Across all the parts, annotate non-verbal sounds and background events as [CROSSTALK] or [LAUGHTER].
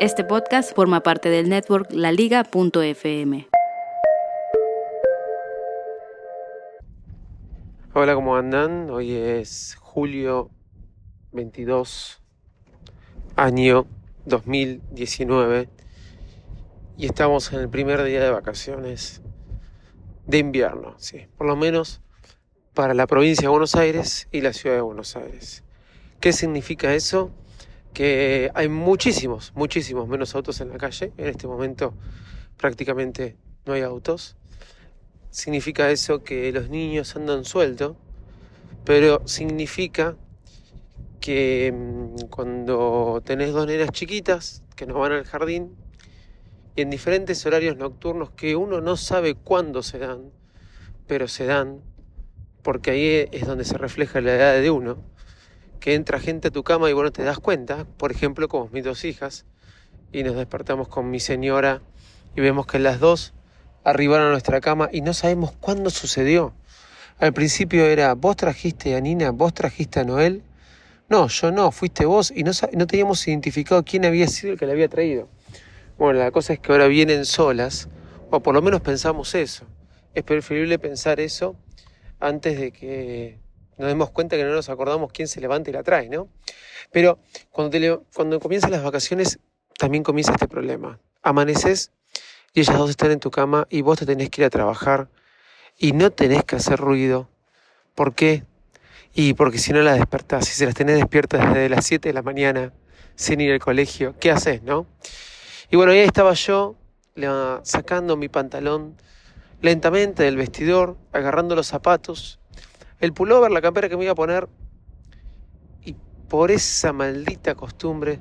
Este podcast forma parte del network laliga.fm. Hola, ¿cómo andan? Hoy es julio 22, año 2019, y estamos en el primer día de vacaciones de invierno, sí, por lo menos para la provincia de Buenos Aires y la ciudad de Buenos Aires. ¿Qué significa eso? Que hay muchísimos, muchísimos menos autos en la calle. En este momento prácticamente no hay autos. Significa eso que los niños andan sueltos, pero significa que mm, cuando tenés dos nenas chiquitas que no van al jardín y en diferentes horarios nocturnos que uno no sabe cuándo se dan, pero se dan, porque ahí es donde se refleja la edad de uno, que entra gente a tu cama y vos no te das cuenta, por ejemplo, como mis dos hijas, y nos despertamos con mi señora y vemos que las dos arribaron a nuestra cama y no sabemos cuándo sucedió. Al principio era, vos trajiste a Nina, vos trajiste a Noel. No, yo no, fuiste vos y no, no teníamos identificado quién había sido el que la había traído. Bueno, la cosa es que ahora vienen solas, o por lo menos pensamos eso. Es preferible pensar eso antes de que nos demos cuenta que no nos acordamos quién se levanta y la trae, ¿no? Pero cuando, cuando comienzan las vacaciones, también comienza este problema. Amaneces y ellas dos están en tu cama y vos te tenés que ir a trabajar y no tenés que hacer ruido. ¿Por qué? Y porque si no las despertás, si se las tenés despiertas desde las 7 de la mañana sin ir al colegio, ¿qué haces, no? Y bueno, ahí estaba yo sacando mi pantalón lentamente del vestidor, agarrando los zapatos, el pullover, la campera que me iba a poner, y por esa maldita costumbre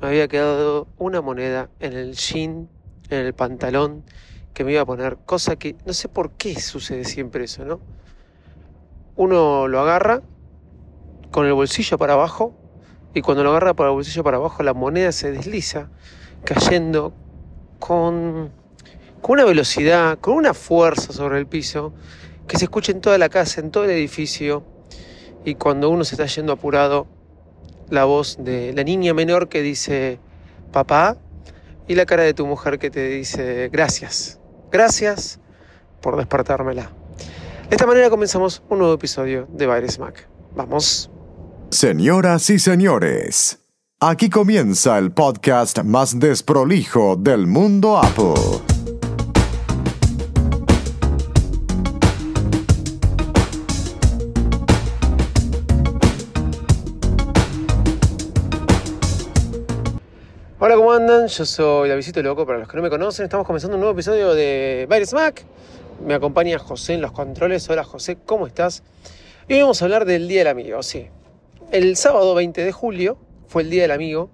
me había quedado una moneda en el jean, en el pantalón que me iba a poner, cosa que no sé por qué sucede siempre eso, ¿no? Uno lo agarra con el bolsillo para abajo y cuando lo agarra por el bolsillo para abajo la moneda se desliza cayendo con con una velocidad, con una fuerza sobre el piso, que se escucha en toda la casa, en todo el edificio, y cuando uno se está yendo apurado, la voz de la niña menor que dice, papá, y la cara de tu mujer que te dice, gracias, gracias por despertármela. De esta manera comenzamos un nuevo episodio de Baires Mac. Vamos. Señoras y señores, aquí comienza el podcast más desprolijo del mundo Apple. Yo soy Davidito Loco, para los que no me conocen, estamos comenzando un nuevo episodio de Virus Mac. Me acompaña José en los controles. Hola José, ¿cómo estás? Y hoy vamos a hablar del Día del Amigo, sí. El sábado 20 de julio fue el Día del Amigo,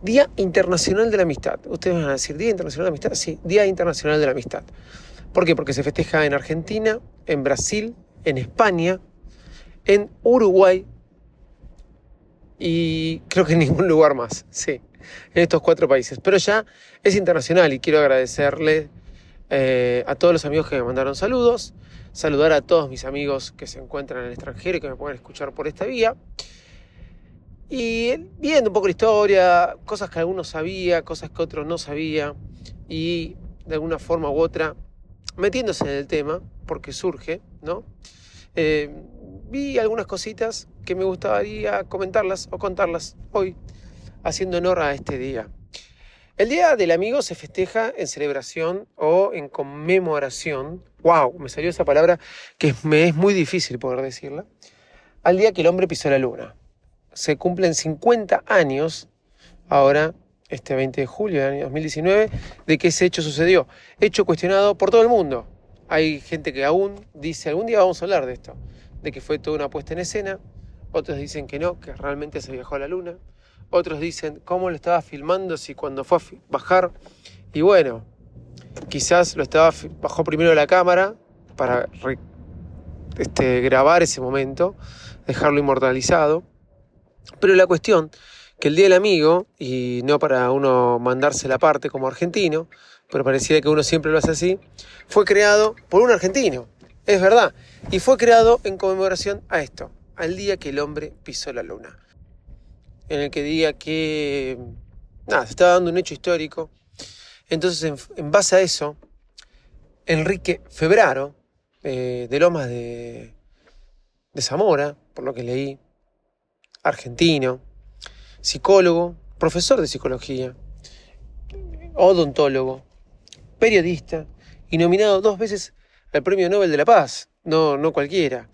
Día Internacional de la Amistad. Ustedes van a decir, ¿Día Internacional de la Amistad? Sí, Día Internacional de la Amistad. ¿Por qué? Porque se festeja en Argentina, en Brasil, en España, en Uruguay y creo que en ningún lugar más, sí en estos cuatro países. Pero ya es internacional y quiero agradecerle eh, a todos los amigos que me mandaron saludos, saludar a todos mis amigos que se encuentran en el extranjero y que me pueden escuchar por esta vía. Y viendo un poco la historia, cosas que algunos sabía, cosas que otros no sabía, y de alguna forma u otra metiéndose en el tema, porque surge, ¿no? Eh, vi algunas cositas que me gustaría comentarlas o contarlas hoy haciendo honor a este día. El Día del Amigo se festeja en celebración o en conmemoración, wow, me salió esa palabra que me es muy difícil poder decirla, al día que el hombre pisó la luna. Se cumplen 50 años ahora, este 20 de julio del año 2019, de que ese hecho sucedió. Hecho cuestionado por todo el mundo. Hay gente que aún dice, algún día vamos a hablar de esto, de que fue toda una puesta en escena. Otros dicen que no, que realmente se viajó a la luna. Otros dicen, ¿cómo lo estaba filmando si cuando fue a bajar? Y bueno, quizás lo estaba, bajó primero la cámara para este, grabar ese momento, dejarlo inmortalizado. Pero la cuestión que el Día del Amigo, y no para uno mandarse la parte como argentino, pero parecía que uno siempre lo hace así, fue creado por un argentino, es verdad, y fue creado en conmemoración a esto, al día que el hombre pisó la luna, en el que diga que, nada, se estaba dando un hecho histórico, entonces en, base a eso, Enrique Febraro, eh, de Lomas de, de Zamora, por lo que leí, argentino, psicólogo, profesor de psicología, odontólogo, periodista y nominado dos veces al Premio Nobel de la Paz, no, no cualquiera.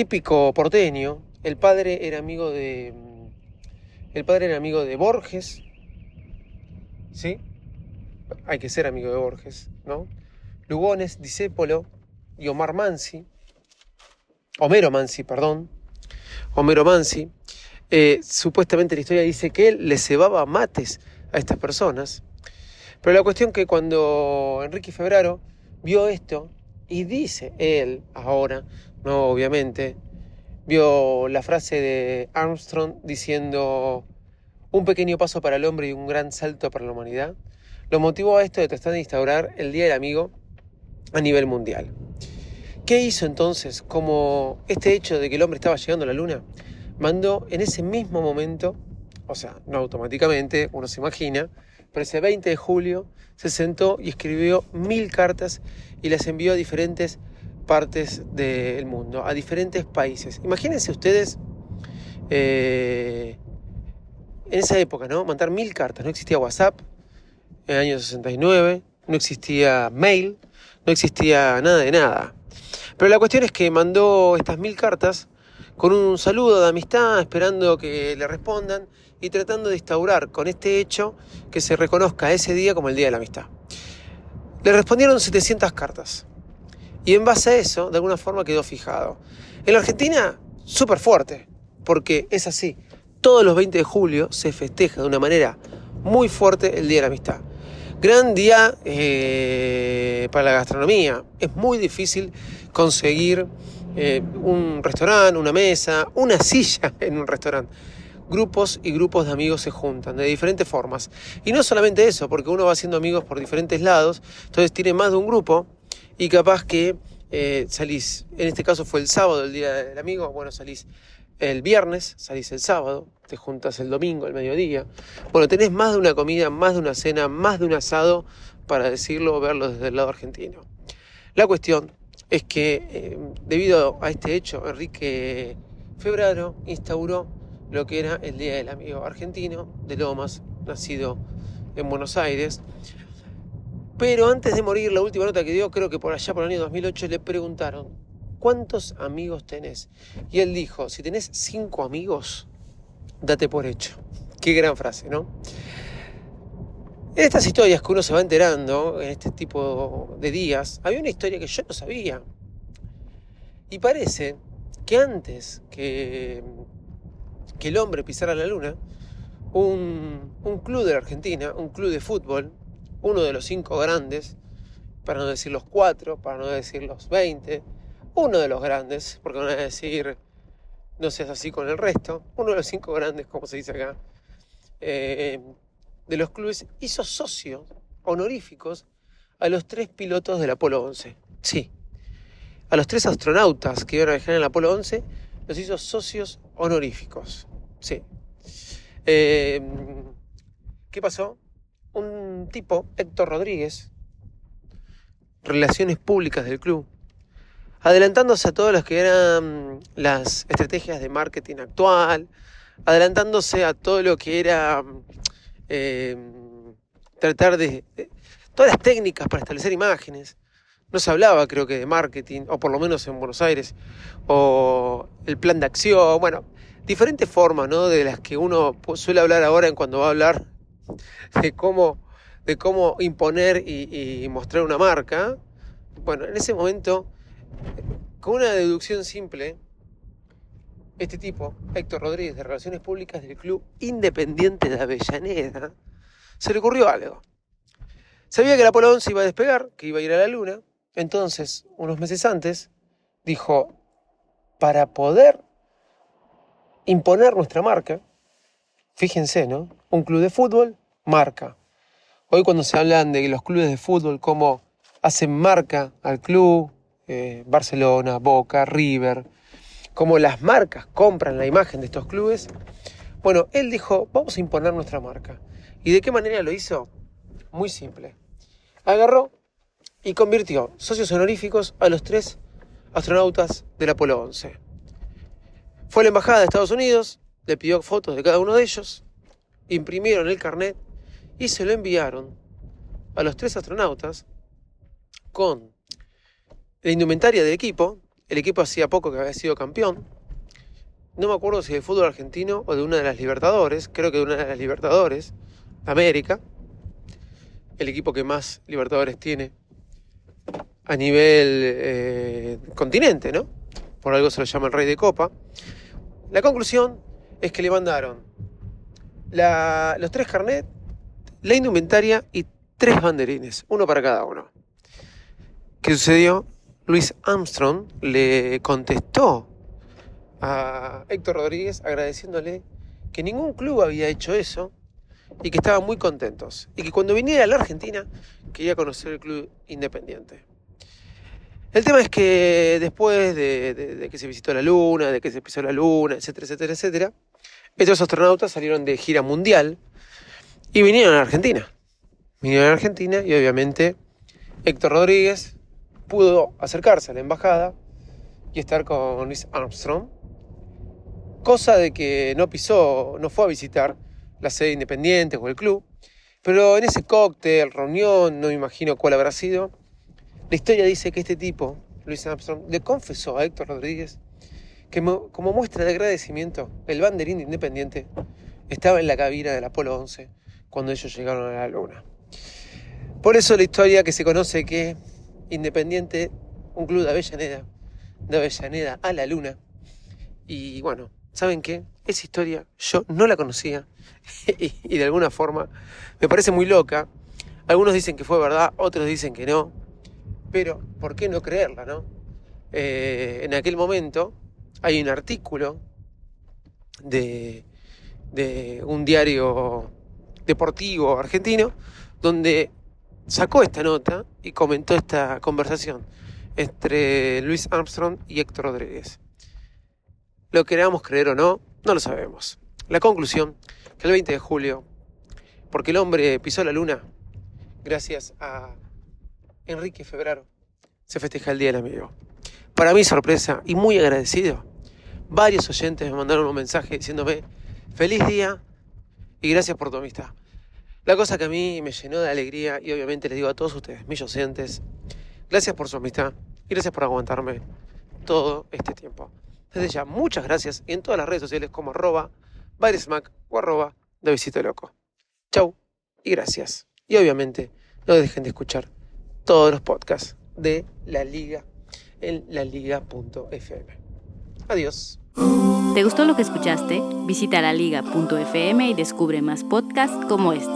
Típico porteño, el padre era amigo de. El padre era amigo de Borges. ¿Sí? Hay que ser amigo de Borges, ¿no? Lugones, Disépolo y Omar Mansi. Homero Mansi, perdón. Homero Mansi. Eh, supuestamente la historia dice que él le cebaba mates a estas personas. Pero la cuestión que cuando Enrique Febraro vio esto y dice él ahora, no obviamente, vio la frase de Armstrong diciendo un pequeño paso para el hombre y un gran salto para la humanidad, lo motivó a esto de tratar de instaurar el Día del Amigo a nivel mundial. ¿Qué hizo entonces? Como este hecho de que el hombre estaba llegando a la luna, mandó en ese mismo momento, o sea, no automáticamente, uno se imagina, pero ese 20 de julio se sentó y escribió mil cartas y las envió a diferentes partes del mundo, a diferentes países. Imagínense ustedes eh, en esa época, ¿no? Mandar mil cartas. No existía WhatsApp en el año 69, no existía mail, no existía nada de nada. Pero la cuestión es que mandó estas mil cartas con un saludo de amistad, esperando que le respondan y tratando de instaurar con este hecho que se reconozca ese día como el Día de la Amistad. Le respondieron 700 cartas y en base a eso, de alguna forma quedó fijado. En la Argentina, súper fuerte, porque es así. Todos los 20 de julio se festeja de una manera muy fuerte el Día de la Amistad. Gran día eh, para la gastronomía. Es muy difícil conseguir eh, un restaurante, una mesa, una [LAUGHS] silla en un restaurante. Grupos y grupos de amigos se juntan de diferentes formas. Y no solamente eso, porque uno va haciendo amigos por diferentes lados, entonces tiene más de un grupo y capaz que eh, salís, en este caso fue el sábado, el día del amigo, bueno, salís el viernes, salís el sábado, te juntas el domingo, el mediodía. Bueno, tenés más de una comida, más de una cena, más de un asado, para decirlo verlo desde el lado argentino. La cuestión es que eh, debido a este hecho, Enrique Febraro instauró lo que era el Día del Amigo Argentino de Lomas, nacido en Buenos Aires. Pero antes de morir, la última nota que dio, creo que por allá por el año 2008, le preguntaron, ¿cuántos amigos tenés? Y él dijo, si tenés cinco amigos, date por hecho. Qué gran frase, ¿no? En estas historias que uno se va enterando, en este tipo de días, había una historia que yo no sabía. Y parece que antes que, que el hombre pisara la luna, un, un club de la Argentina, un club de fútbol, uno de los cinco grandes, para no decir los cuatro, para no decir los veinte, uno de los grandes, porque van a decir, no seas así con el resto, uno de los cinco grandes, como se dice acá, eh, de los clubes hizo socios honoríficos a los tres pilotos del Apolo 11. Sí, a los tres astronautas que iban a viajar en el Apolo 11 los hizo socios honoríficos. Sí. Eh, ¿Qué pasó? Un tipo, Héctor Rodríguez, relaciones públicas del club, adelantándose a todas las que eran las estrategias de marketing actual, adelantándose a todo lo que era Em, tratar de, todas las técnicas para establecer imágenes. No se hablaba, creo que, de marketing, o por lo menos en Buenos Aires, o el plan de acción, bueno, diferentes formas, ¿no? De las que uno suele hablar ahora en cuando va a hablar de cómo, de cómo imponer y, y mostrar una marca. Bueno, en ese momento, con una deducción simple, este tipo, Héctor Rodríguez de Relaciones Públicas del Club Independiente de Avellaneda, se le ocurrió algo. Sabía que el Apolo 11 iba a despegar, que iba a ir a la Luna, entonces, unos meses antes, dijo, para poder imponer nuestra marca, fíjense, ¿no? Un club de fútbol, marca. Hoy cuando se hablan de los clubes de fútbol, cómo hacen marca al club, eh, Barcelona, Boca, River, cómo las marcas compran la imagen de estos clubes, bueno, él dijo, vamos a imponer nuestra marca. ¿Y de qué manera lo hizo? Muy simple. Agarró y convirtió socios honoríficos a los tres astronautas del Apolo 11. Fue a la embajada de Estados Unidos, le pidió fotos de cada uno de ellos, imprimieron el carnet y se lo enviaron a los tres astronautas con la indumentaria del equipo. El equipo hacía poco que había sido campeón. No me acuerdo si de fútbol argentino o de una de las Libertadores, creo que de una de las Libertadores América, el equipo que más Libertadores tiene a nivel eh, continente, ¿no? Por algo se lo llama el Rey de Copa. La conclusión es que le mandaron los tres carnets, la indumentaria y tres banderines, uno para cada uno. ¿Qué sucedió? Luis Armstrong le contestó a Héctor Rodríguez agradeciéndole que ningún club había hecho eso y que estaban muy contentos. Y que cuando viniera a la Argentina quería conocer el club independiente. El tema es que después de, que se visitó la Luna, de que se pisó la Luna, etcétera, etcétera, etcétera, estos astronautas salieron de gira mundial y vinieron a Argentina. Vinieron a Argentina y obviamente Héctor Rodríguez pudo acercarse a la embajada y estar con Luis Armstrong, cosa de que no pisó, no fue a visitar la sede independiente o el club, pero en ese cóctel, reunión, no me imagino cuál habrá sido, la historia dice que este tipo, Luis Armstrong, le confesó a Héctor Rodríguez que como muestra de agradecimiento, el banderín Independiente estaba en la cabina del Apolo 11 cuando ellos llegaron a la Luna. Por eso la historia que se conoce que Independiente, un club de Avellaneda, de Avellaneda a la Luna. Y bueno, ¿saben qué? Esa historia yo no la conocía [LAUGHS] y de alguna forma me parece muy loca. Algunos dicen que fue verdad, otros dicen que no. Pero, ¿por qué no creerla, no? Eh, en aquel momento hay un artículo de, de un diario deportivo argentino donde sacó esta nota y comentó esta conversación entre Luis Armstrong y Héctor Rodríguez. Lo queramos creer o no, no lo sabemos. La conclusión, que el 20 de julio, porque el hombre pisó la luna, gracias a Enrique Febraro, se festeja el Día del Amigo. Para mi sorpresa y muy agradecido, varios oyentes me mandaron un mensaje diciéndome feliz día y gracias por tu amistad. La cosa que a mí me llenó de alegría y obviamente les digo a todos ustedes, mis oyentes, gracias por su amistad y gracias por aguantarme todo este tiempo. Desde ya, muchas gracias y en todas las redes sociales como arroba, o arroba de Visito Loco. Chau y gracias. Y obviamente no dejen de escuchar todos los podcasts de la liga en laliga.fm. Adiós. ¿Te gustó lo que escuchaste? Visita laliga.fm y descubre más podcasts como este.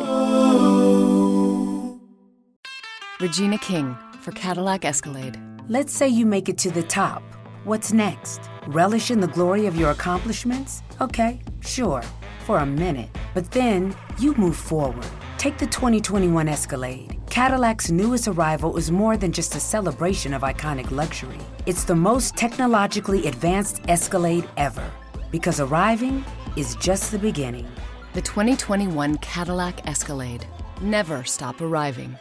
Regina King for Cadillac Escalade. Let's say you make it to the top. What's next? Relish in the glory of your accomplishments? Okay, sure, for a minute. But then you move forward. Take the 2021 Escalade. Cadillac's newest arrival is more than just a celebration of iconic luxury. It's the most technologically advanced Escalade ever. Because arriving is just the beginning. The 2021 Cadillac Escalade. Never stop arriving.